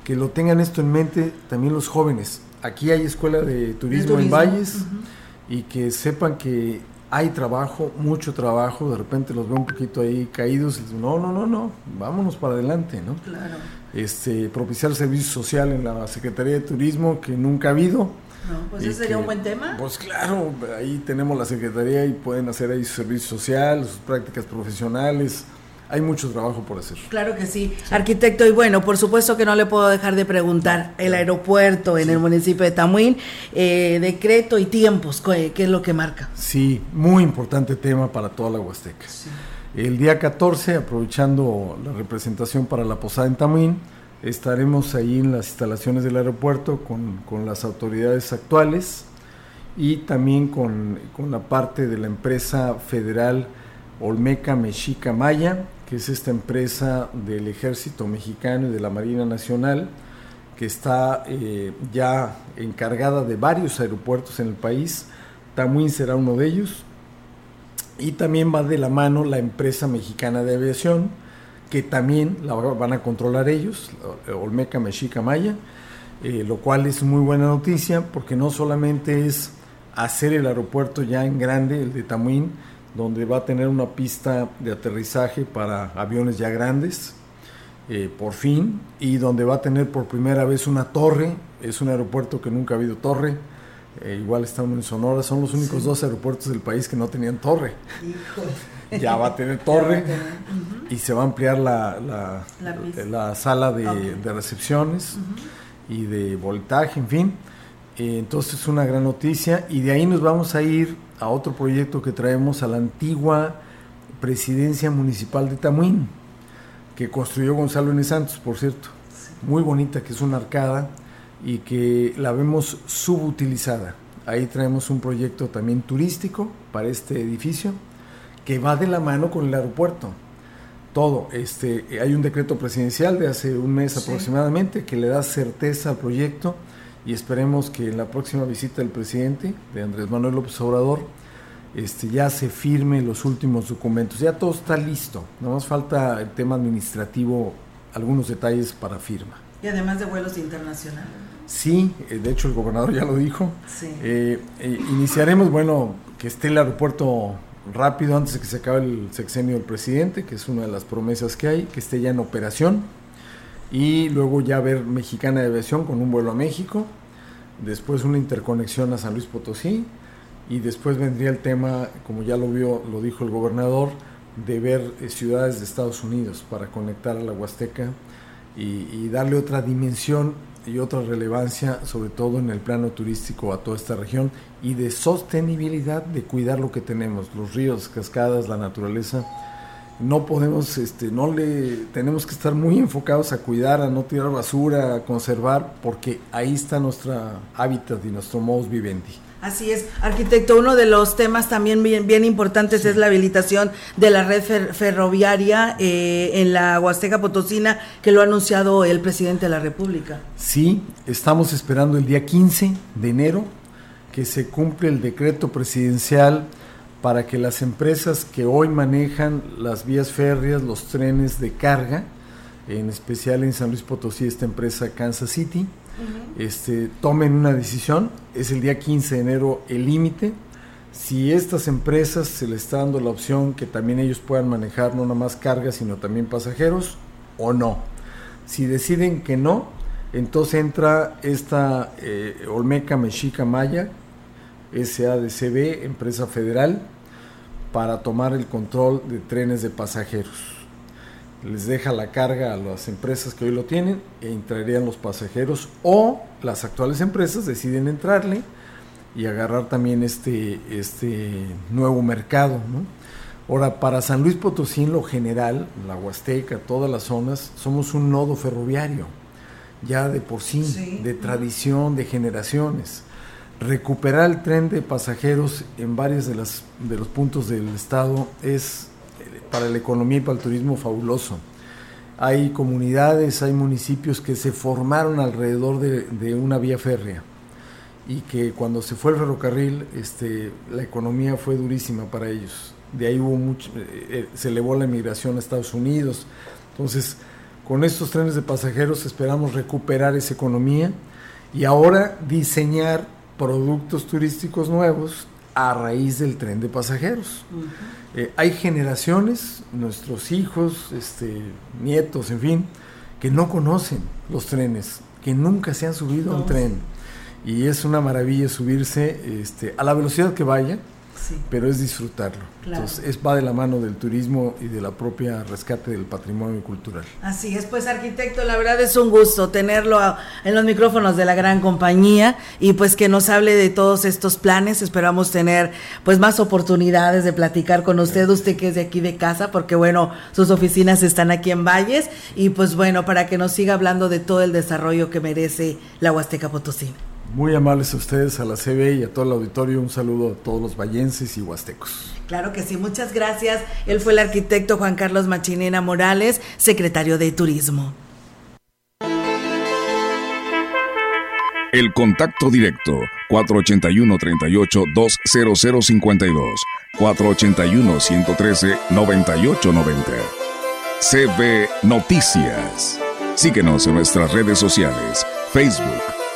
que lo tengan esto en mente también los jóvenes. Aquí hay escuela de turismo, en Valles y que sepan que hay trabajo, mucho trabajo, de repente los veo un poquito ahí caídos, y no, no, no, no, vámonos para adelante, ¿no? Claro. Este, propiciar servicio social en la Secretaría de Turismo que nunca ha habido. No, pues ese sería un buen tema. Pues claro, ahí tenemos la Secretaría y pueden hacer ahí su servicio social, sus prácticas profesionales, hay mucho trabajo por hacer. Claro que sí. Arquitecto, y bueno, por supuesto que no le puedo dejar de preguntar, el aeropuerto en el municipio de Tamuín, eh, decreto y tiempos, ¿qué, es lo que marca? Sí, muy importante tema para toda la Huasteca. El día 14, aprovechando la representación para la posada en Tamuín, estaremos ahí en las instalaciones del aeropuerto con, con las autoridades actuales y también con, con la parte de la empresa federal Olmeca Mexica Maya, que es esta empresa del ejército mexicano y de la Marina Nacional, que está eh, ya encargada de varios aeropuertos en el país. Tamuín será uno de ellos. Y también va de la mano la empresa mexicana de aviación, que también la van a controlar ellos, Olmeca Mexica Maya, eh, lo cual es muy buena noticia porque no solamente es hacer el aeropuerto ya en grande, el de Tamuín, donde va a tener una pista de aterrizaje para aviones ya grandes, eh, por fin, y donde va a tener por primera vez una torre, es un aeropuerto que nunca ha habido torre, eh, igual estamos en Sonora, son los únicos dos aeropuertos del país que no tenían torre. Ya va a tener torre. Y se va a ampliar la, la, sala de, recepciones y de voltaje, en fin. Eh, entonces es una gran noticia. Y de ahí nos vamos a ir a otro proyecto que traemos a la antigua presidencia municipal de Tamuín, que construyó Gonzalo N. Santos, por cierto. Muy bonita, que es una arcada y que la vemos subutilizada. Ahí traemos un proyecto también turístico para este edificio que va de la mano con el aeropuerto. Todo, este, hay un decreto presidencial de hace un mes aproximadamente que le da certeza al proyecto y esperemos que en la próxima visita del presidente, de Andrés Manuel López Obrador, este, ya se firme los últimos documentos. Ya todo está listo, nada más falta el tema administrativo, algunos detalles para firma. Y además de vuelos internacionales. Sí, eh, de hecho el gobernador ya lo dijo. Eh, eh, iniciaremos, bueno, que esté el aeropuerto rápido antes de que se acabe el sexenio del presidente, que es una de las promesas que hay, que esté ya en operación y luego ya ver Mexicana de Aviación con un vuelo a México, después una interconexión a San Luis Potosí y después vendría el tema, como ya lo vio, lo dijo el gobernador, de ver eh, ciudades de Estados Unidos para conectar a la Huasteca y, darle otra dimensión y otra relevancia, sobre todo en el plano turístico a toda esta región y de sostenibilidad, de cuidar lo que tenemos, los ríos, cascadas, la naturaleza no podemos, este, no le, tenemos que estar muy enfocados a cuidar, a no tirar basura, a conservar, porque ahí está nuestro hábitat y nuestro modus vivendi. Así es, arquitecto, uno de los temas también bien, bien importantes es la habilitación de la red ferroviaria eh, en la Huasteca Potosina, que lo ha anunciado el presidente de la República. Sí, estamos esperando el día 15 de enero que se cumple el decreto presidencial para que las empresas que hoy manejan las vías férreas, los trenes de carga, en especial en San Luis Potosí, esta empresa Kansas City, este, tomen una decisión. Es el día 15 de enero el límite. Si estas empresas se les está dando la opción que también ellos puedan manejar no nada más carga, sino también pasajeros, o no. Si deciden que no, entonces entra esta eh, Olmeca Mexica Maya, SADCB, empresa federal, para tomar el control de trenes de pasajeros. Les deja la carga a las empresas que hoy lo tienen e entrarían los pasajeros o las actuales empresas deciden entrarle y agarrar también este, este nuevo mercado. Ahora, para San Luis Potosí en lo general, la Huasteca, todas las zonas, somos un nodo ferroviario, ya de por sí. de tradición, de generaciones recuperar el tren de pasajeros en varios de, las, de los puntos del estado es eh, para la economía y para el turismo fabuloso. Hay comunidades, hay municipios que se formaron alrededor de, una vía férrea y que cuando se fue el ferrocarril, este, la economía fue durísima para ellos. De ahí hubo mucho, eh, eh, se elevó la emigración a Estados Unidos. Entonces, con estos trenes de pasajeros esperamos recuperar esa economía y ahora diseñar productos turísticos nuevos a raíz del tren de pasajeros. Eh, hay generaciones, nuestros hijos, este, nietos, en fin, que no conocen los trenes, que nunca se han subido a un tren. Y es una maravilla subirse este, a la velocidad que vaya, pero es disfrutarlo. Entonces, es, va de la mano del turismo y de la propia rescate del patrimonio cultural. Así es, pues arquitecto, la verdad es un gusto tenerlo en los micrófonos de la gran compañía y pues que nos hable de todos estos planes. Esperamos tener pues más oportunidades de platicar con usted, usted que es de aquí de casa, porque bueno, sus oficinas están aquí en Valles y pues bueno, para que nos siga hablando de todo el desarrollo que merece la Huasteca Potosí. Muy amables a ustedes, a la CB y a todo el auditorio. Un saludo a todos los vallenses y huastecos. Claro que sí, muchas gracias. Él fue el arquitecto Juan Carlos Machinena Morales, secretario de Turismo. El contacto directo 481-38-20052, 481-113-9890. CB Noticias. Síguenos en nuestras redes sociales, Facebook,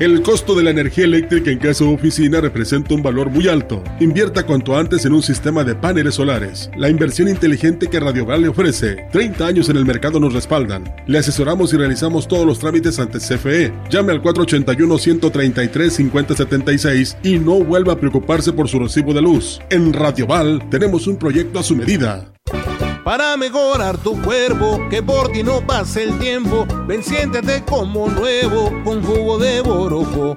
El costo de la energía eléctrica en casa o oficina representa un valor muy alto. Invierta cuanto antes en un sistema de paneles solares. La inversión inteligente que Radioval le ofrece. 30 años en el mercado nos respaldan. Le asesoramos y realizamos todos los trámites ante CFE. Llame al 481-133-5076 y no vuelva a preocuparse por su recibo de luz. En Radioval tenemos un proyecto a su medida. Para mejorar tu cuerpo, que por ti no pase el tiempo, ven siéntete como nuevo con jugo de borojo.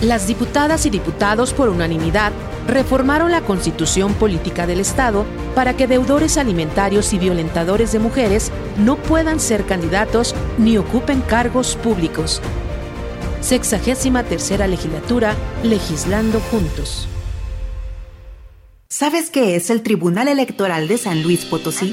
Las diputadas y diputados por unanimidad reformaron la constitución política del Estado para que deudores alimentarios y violentadores de mujeres no puedan ser candidatos ni ocupen cargos públicos. Sexagésima tercera legislatura, legislando juntos. ¿Sabes qué es el Tribunal Electoral de San Luis Potosí?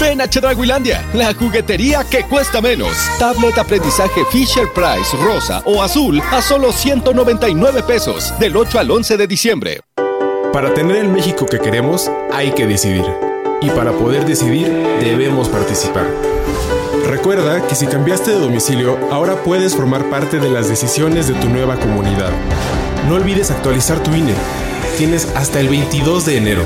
Ven a Chedraguilandia, la juguetería que cuesta menos. Tablet aprendizaje Fisher Price rosa o azul a solo 199 pesos del 8 al 11 de diciembre. Para tener el México que queremos, hay que decidir. Y para poder decidir, debemos participar. Recuerda que si cambiaste de domicilio, ahora puedes formar parte de las decisiones de tu nueva comunidad. No olvides actualizar tu INE. Tienes hasta el 22 de enero.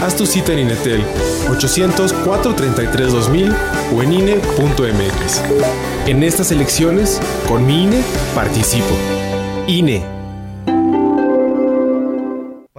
Haz tu cita en Inetel 800-433-2000 o en INE.mx. En estas elecciones, con mi INE, participo. INE.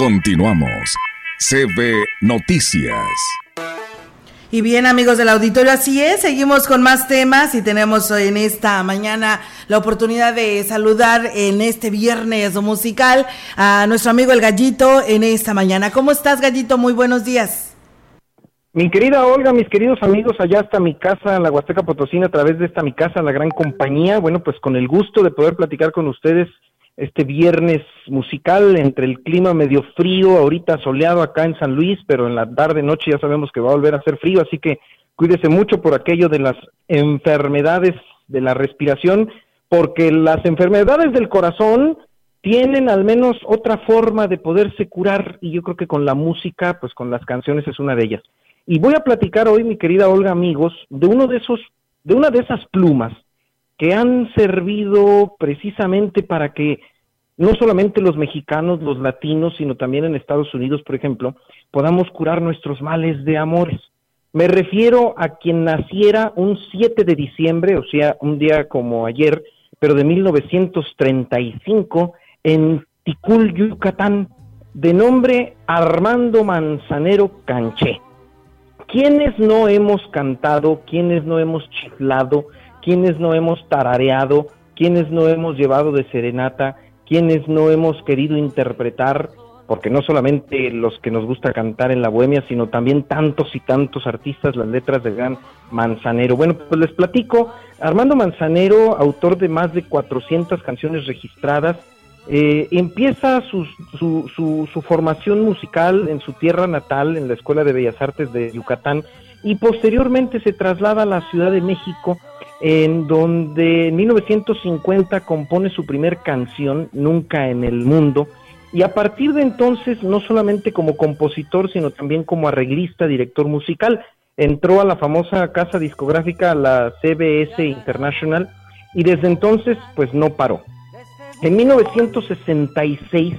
Continuamos. CB Noticias. Y bien amigos del auditorio, así es, seguimos con más temas y tenemos hoy en esta mañana la oportunidad de saludar en este viernes musical a nuestro amigo el Gallito en esta mañana. ¿Cómo estás Gallito? Muy buenos días. Mi querida Olga, mis queridos amigos, allá está mi casa, en la Huasteca Potosina, a través de esta mi casa, la gran compañía. Bueno, pues con el gusto de poder platicar con ustedes este viernes musical entre el clima medio frío, ahorita soleado acá en San Luis, pero en la tarde noche ya sabemos que va a volver a hacer frío, así que cuídese mucho por aquello de las enfermedades de la respiración, porque las enfermedades del corazón tienen al menos otra forma de poderse curar y yo creo que con la música, pues con las canciones es una de ellas. Y voy a platicar hoy, mi querida Olga, amigos, de uno de esos de una de esas plumas que han servido precisamente para que no solamente los mexicanos, los latinos, sino también en Estados Unidos, por ejemplo, podamos curar nuestros males de amores. Me refiero a quien naciera un 7 de diciembre, o sea, un día como ayer, pero de 1935, en Ticul, Yucatán, de nombre Armando Manzanero Canché. ¿Quiénes no hemos cantado, quienes no hemos chiflado, quienes no hemos tarareado, quienes no hemos llevado de serenata, quienes no hemos querido interpretar, porque no solamente los que nos gusta cantar en la bohemia, sino también tantos y tantos artistas, las letras del gran Manzanero. Bueno, pues les platico, Armando Manzanero, autor de más de 400 canciones registradas, eh, empieza su, su, su, formación musical en su tierra natal, en la Escuela de Bellas Artes de Yucatán, y posteriormente se traslada a la Ciudad de México, en donde en 1950 compone su primer canción, Nunca en el Mundo, y a partir de entonces, no solamente como compositor, sino también como arreglista, director musical, entró a la famosa casa discográfica, la CBS International, y desde entonces, pues no paró. En 1966,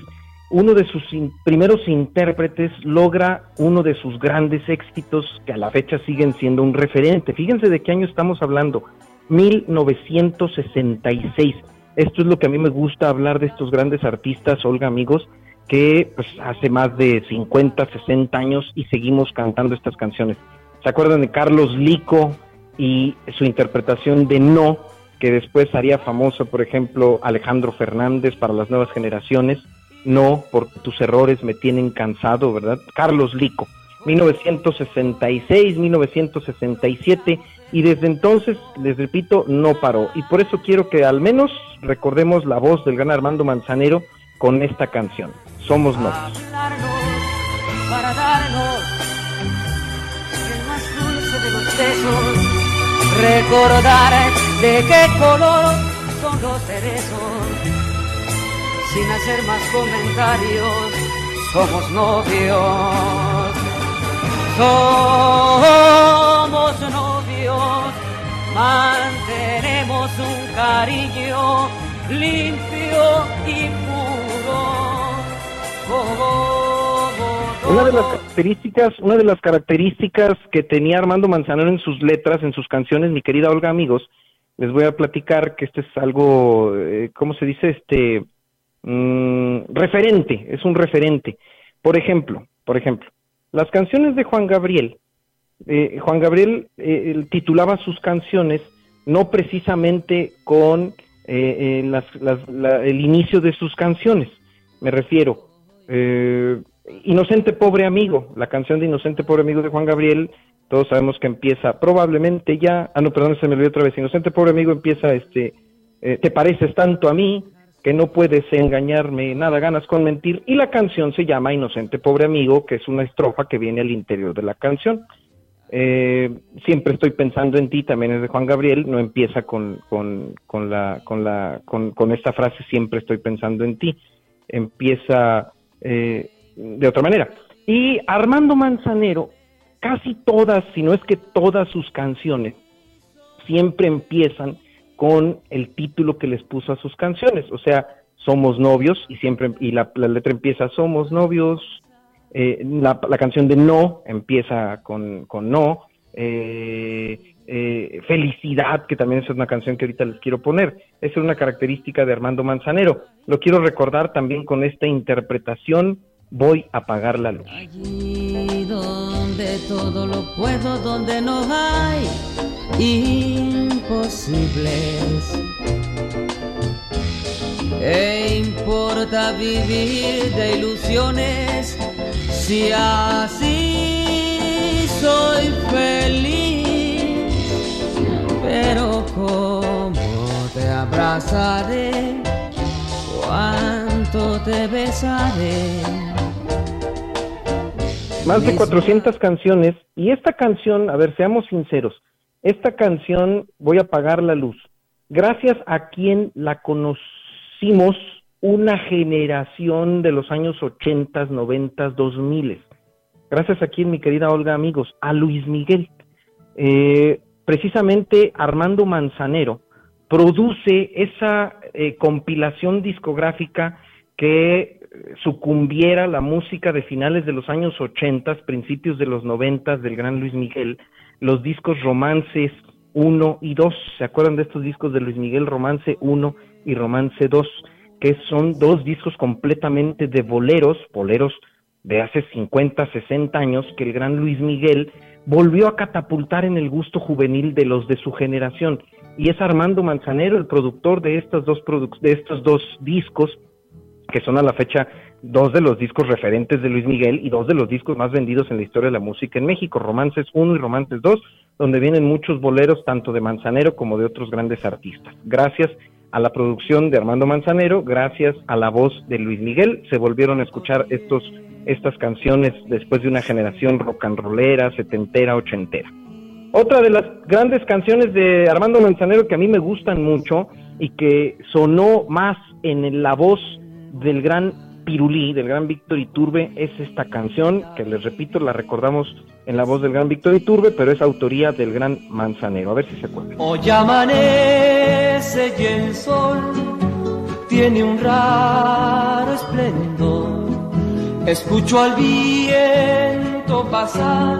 uno de sus primeros intérpretes logra uno de sus grandes éxitos que a la fecha siguen siendo un referente. Fíjense de qué año estamos hablando, 1966. Esto es lo que a mí me gusta hablar de estos grandes artistas, Olga, amigos, que pues, hace más de 50, 60 años y seguimos cantando estas canciones. ¿Se acuerdan de Carlos Lico y su interpretación de No, que después haría famoso, por ejemplo, Alejandro Fernández para las nuevas generaciones? No, porque tus errores me tienen cansado, ¿verdad? Carlos Lico, 1966, 1967 y desde entonces, les repito, no paró. Y por eso quiero que al menos recordemos la voz del gran Armando Manzanero con esta canción, Somos Nosotros. Para darnos el más dulce de los besos, recordar de qué color son los cerezos, sin hacer más comentarios, somos novios. Somos mantenemos un cariño limpio y. Una de las características, una de las características que tenía Armando Manzanero en sus letras, en sus canciones, mi querida Olga, amigos, les voy a platicar que esto es algo, eh, ¿cómo se dice? Este mm, referente, es un referente. Por ejemplo, por ejemplo, las canciones de Juan Gabriel, eh, Juan Gabriel eh, titulaba sus canciones no precisamente con eh, el inicio de sus canciones, me refiero. Inocente Pobre Amigo, la canción de Inocente Pobre Amigo de Juan Gabriel, todos sabemos que empieza probablemente ya, ah no, perdón, se me olvidó otra vez, Inocente Pobre Amigo empieza este, te pareces tanto a mí, que no puedes engañarme, nada ganas con mentir, y la canción se llama Inocente Pobre Amigo, que es una estrofa que viene al interior de la canción. Eh, siempre estoy pensando en ti, también es de Juan Gabriel, no empieza con, con, con la, con, la, con, con, esta frase, siempre estoy pensando en ti, empieza eh, de otra manera. Y Armando Manzanero, casi todas, si no es que todas sus canciones, siempre empiezan con el título que les puso a sus canciones, o sea, somos novios y siempre y la, letra empieza somos novios, eh, la, canción de no empieza con, con no, eh, eh, Felicidad, que también es una canción que ahorita les quiero poner. Esa es una característica de Armando Manzanero. Lo quiero recordar también con esta interpretación, Voy a apagar la luz. Allí donde todo lo puedo, donde no hay imposibles. E importa vivir de ilusiones si así soy feliz. Pero como te abrazaré, cuánto te besaré. Más de 400 canciones y esta canción, a ver, seamos sinceros, esta canción voy a apagar la luz. Gracias a quien la conocimos una generación de los años 80, 90, 2000. Gracias a quien, mi querida Olga, amigos, a Luis Miguel. Eh, precisamente Armando Manzanero produce esa eh, compilación discográfica que sucumbiera la música de finales de los años 80, principios de los 90 del gran Luis Miguel, los discos Romances 1 y 2. ¿Se acuerdan de estos discos de Luis Miguel, Romance 1 y Romance 2? Que son dos discos completamente de boleros, boleros de hace 50, 60 años, que el gran Luis Miguel volvió a catapultar en el gusto juvenil de los de su generación. Y es Armando Manzanero el productor de, estas dos de estos dos discos que son a la fecha dos de los discos referentes de Luis Miguel y dos de los discos más vendidos en la historia de la música en México, Romances 1 y Romances 2, donde vienen muchos boleros tanto de Manzanero como de otros grandes artistas. Gracias a la producción de Armando Manzanero, gracias a la voz de Luis Miguel, se volvieron a escuchar estos, estas canciones después de una generación rock and rollera, setentera, ochentera. Otra de las grandes canciones de Armando Manzanero que a mí me gustan mucho y que sonó más en la voz del gran Pirulí, del gran Víctor Iturbe, es esta canción, que les repito, la recordamos en la voz del gran Víctor Iturbe, pero es autoría del gran Manzanero. A ver si se acuerdan. Hoy amanece y el sol tiene un raro esplendor. Escucho al viento pasar,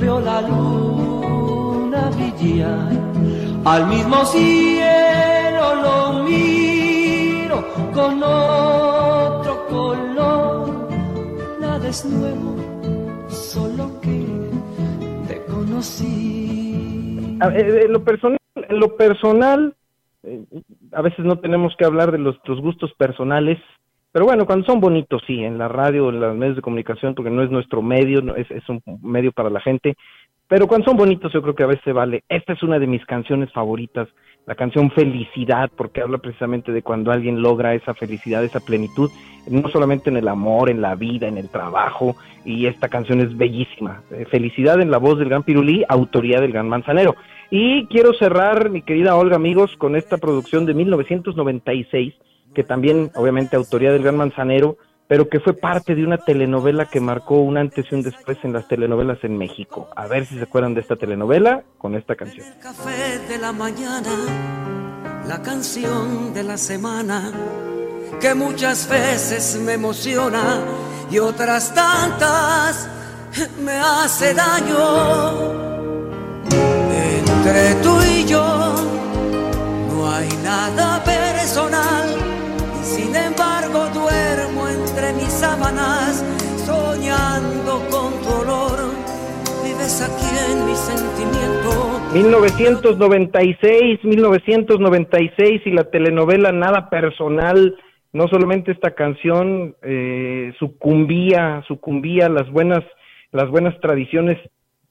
veo la luna brillar, al mismo cielo lo miro con otro color. Nada es nuevo, solo que te conocí. En lo personal, en lo personal eh, a veces no tenemos que hablar de los, gustos personales, pero bueno, cuando son bonitos, sí, en la radio, en los medios de comunicación, porque no es nuestro medio, no, es, es un medio para la gente, pero cuando son bonitos yo creo que a veces vale. Esta es una de mis canciones favoritas la canción Felicidad, porque habla precisamente de cuando alguien logra esa felicidad, esa plenitud, no solamente en el amor, en la vida, en el trabajo, y esta canción es bellísima. Eh, felicidad en la voz del gran Pirulí, autoría del gran Manzanero. Y quiero cerrar, mi querida Olga, amigos, con esta producción de 1996, que también, obviamente, autoría del gran Manzanero, pero que fue parte de una telenovela que marcó un antes y un después en las telenovelas en México. A ver si se acuerdan de esta telenovela con esta canción. El café de la mañana, la canción de la semana, que muchas veces me emociona y otras tantas me hace daño. Entre tú y yo no hay nada personal y sin embargo duermo mis sábanas soñando con tu olor. Vives mi sentimiento. 1996, 1996 y la telenovela Nada Personal. No solamente esta canción eh, sucumbía, sucumbía las buenas, las buenas tradiciones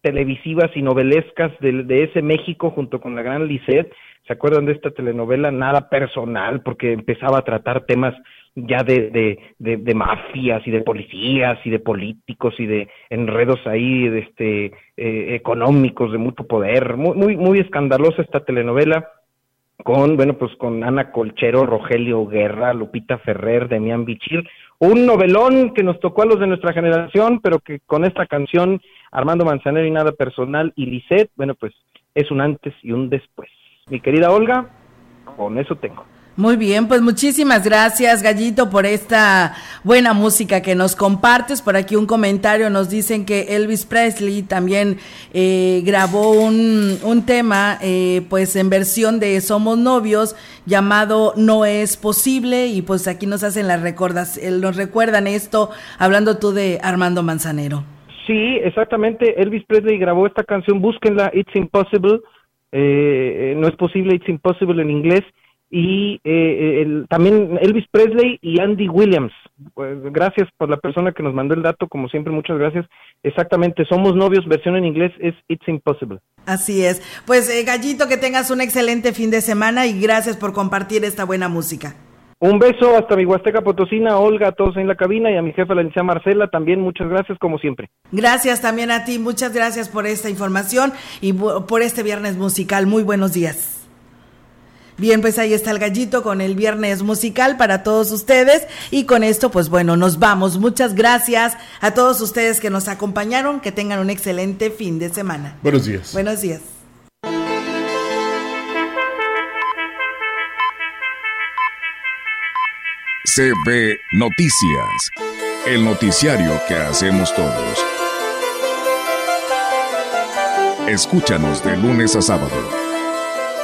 televisivas y novelescas de, de ese México junto con la gran Lisette, ¿Se acuerdan de esta telenovela? Nada personal, porque empezaba a tratar temas ya de, de, de, mafias y de policías y de políticos y de enredos ahí de este, eh, económicos de mucho poder. Muy, muy, muy escandalosa esta telenovela con, bueno, pues con Ana Colchero, Rogelio Guerra, Lupita Ferrer, Demián Bichir, un novelón que nos tocó a los de nuestra generación, pero que con esta canción, Armando Manzanero y Nada Personal y Lisette, bueno, pues es un antes y un después. Mi querida Olga, con eso tengo. Muy bien, pues muchísimas gracias Gallito por esta buena música que nos compartes. Por aquí un comentario nos dicen que Elvis Presley también eh, grabó un, un tema eh, pues en versión de Somos Novios llamado No es posible y pues aquí nos hacen las recordas, eh, nos recuerdan esto hablando tú de Armando Manzanero. Sí, exactamente. Elvis Presley grabó esta canción, búsquenla, It's Impossible. no es posible, It's Impossible en inglés y eh, el, también Elvis Presley y Andy Williams. Pues, gracias por la persona que nos mandó el dato, como siempre, muchas gracias. Exactamente, Somos Novios, versión en inglés es It's Impossible. Así es. Pues eh, Gallito, que tengas un excelente fin de semana y gracias por compartir esta buena música. Un beso hasta mi Huasteca Potosina, Olga, a todos en la cabina y a mi jefa, la licenciada Marcela, también muchas gracias como siempre. Gracias también a ti, muchas gracias por esta información y por este viernes musical. Muy buenos días. Bien, pues ahí está el gallito con el viernes musical para todos ustedes. Y con esto, pues bueno, nos vamos. Muchas gracias a todos ustedes que nos acompañaron. Que tengan un excelente fin de semana. Buenos días. Buenos días. CB Noticias. El noticiario que hacemos todos. Escúchanos de lunes a sábado